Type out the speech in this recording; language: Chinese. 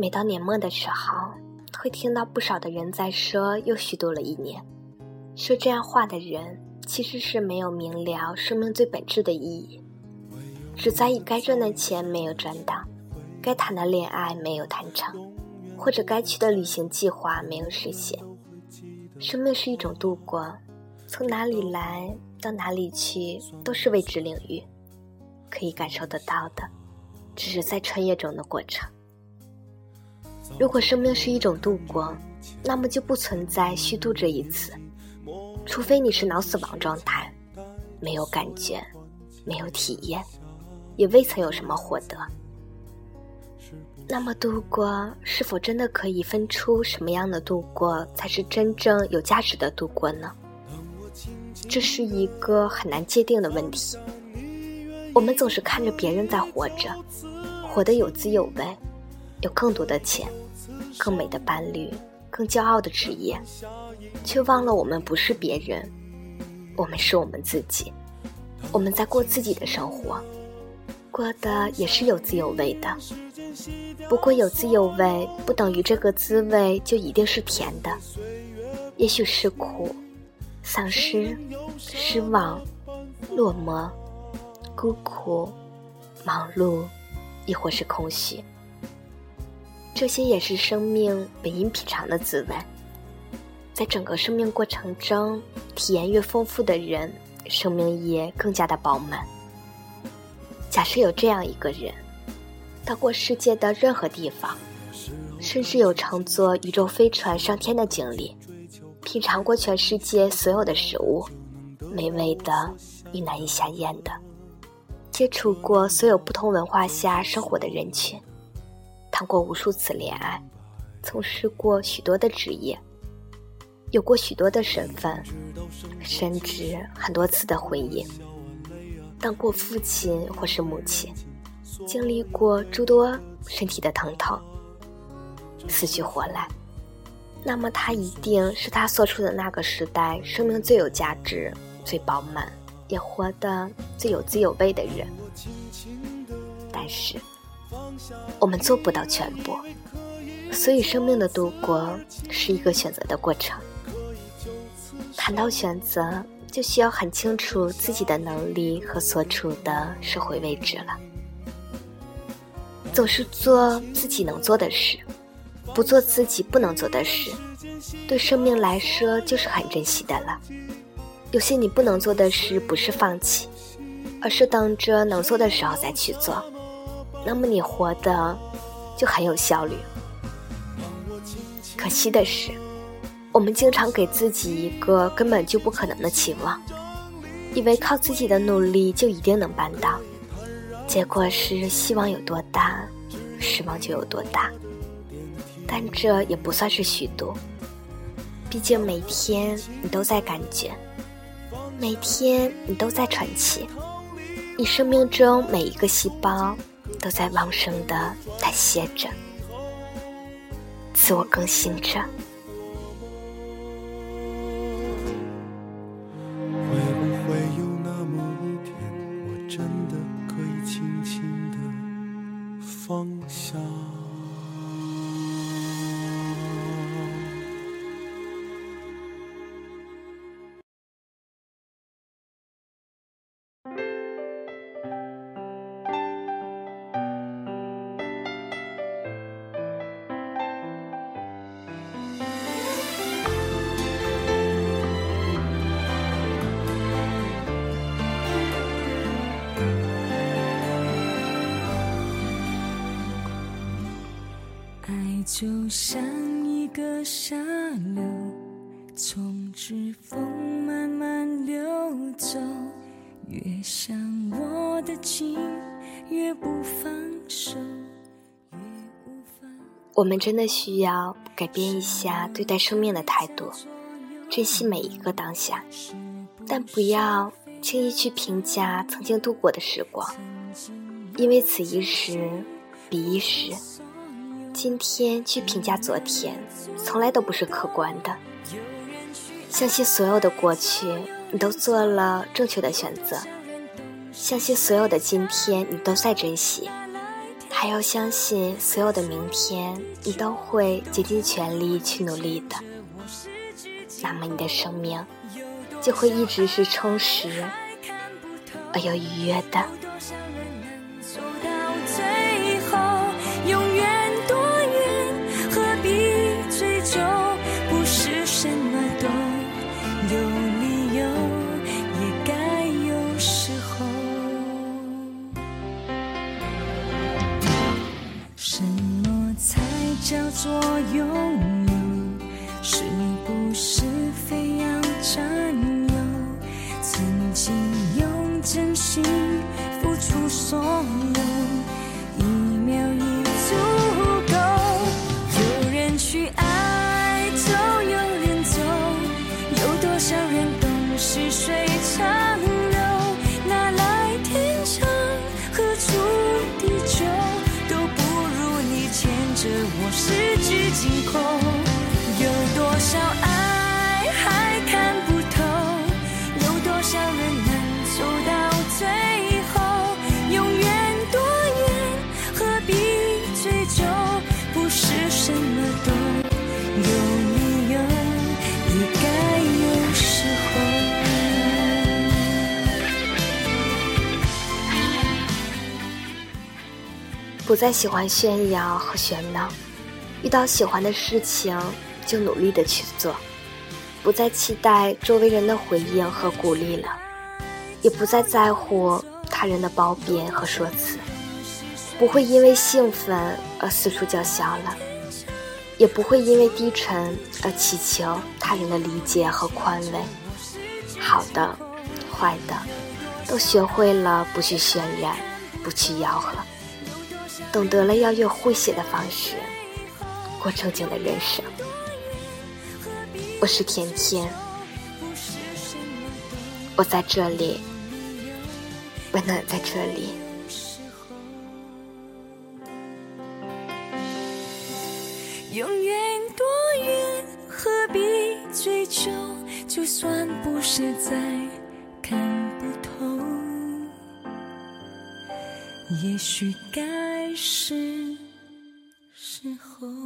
每到年末的时候，会听到不少的人在说又虚度了一年。说这样话的人，其实是没有明了生命最本质的意义，只在意该赚的钱没有赚到，该谈的恋爱没有谈成，或者该去的旅行计划没有实现。生命是一种度过，从哪里来到哪里去都是未知领域，可以感受得到的，只是在穿越中的过程。如果生命是一种度过，那么就不存在虚度这一次，除非你是脑死亡状态，没有感觉，没有体验，也未曾有什么获得。那么度过是否真的可以分出什么样的度过才是真正有价值的度过呢？这是一个很难界定的问题。我们总是看着别人在活着，活得有滋有味。有更多的钱，更美的伴侣，更骄傲的职业，却忘了我们不是别人，我们是我们自己。我们在过自己的生活，过得也是有滋有味的。不过有滋有味，不等于这个滋味就一定是甜的。也许是苦、丧失、失望、落寞、孤苦、忙碌，亦或是空虚。这些也是生命本应品尝的滋味。在整个生命过程中，体验越丰富的人，生命也更加的饱满。假设有这样一个人，到过世界的任何地方，甚至有乘坐宇宙飞船上天的经历，品尝过全世界所有的食物，美味的与难以下咽的，接触过所有不同文化下生活的人群。谈过无数次恋爱，从事过许多的职业，有过许多的身份，甚至很多次的婚姻，当过父亲或是母亲，经历过诸多身体的疼痛，死去活来，那么他一定是他所处的那个时代生命最有价值、最饱满，也活得最有滋有味的人。但是。我们做不到全部，所以生命的度过是一个选择的过程。谈到选择，就需要很清楚自己的能力和所处的社会位置了。总是做自己能做的事，不做自己不能做的事，对生命来说就是很珍惜的了。有些你不能做的事，不是放弃，而是等着能做的时候再去做。那么你活的就很有效率。可惜的是，我们经常给自己一个根本就不可能的期望，以为靠自己的努力就一定能办到。结果是希望有多大，失望就有多大。但这也不算是虚度，毕竟每天你都在感觉，每天你都在喘气，你生命中每一个细胞。都在旺盛的代谢着，自我更新着。会不会有那么一天，我真的可以轻轻的放下？爱就像一个沙流，从指缝慢慢流走，越想握得紧，越不放手。我们真的需要改变一下对待生命的态度，珍惜每一个当下，但不要轻易去评价曾经度过的时光，因为此一时，彼一时。今天去评价昨天，从来都不是客观的。相信所有的过去，你都做了正确的选择；相信所有的今天，你都在珍惜。还要相信所有的明天，你都会竭尽全力去努力的。那么你的生命就会一直是充实而又愉悦的。什么才叫做拥有？着我。十指紧扣，有多少爱不再喜欢炫耀和喧闹。遇到喜欢的事情，就努力的去做，不再期待周围人的回应和鼓励了，也不再在乎他人的褒贬和说辞，不会因为兴奋而四处叫嚣了，也不会因为低沉而祈求他人的理解和宽慰。好的，坏的，都学会了不去渲染，不去吆喝，懂得了要用诙谐的方式。过正经的人生，我是甜甜，我在这里，温暖在这里。永远多远，何必追求？就算不是再看不透，也许该是时候。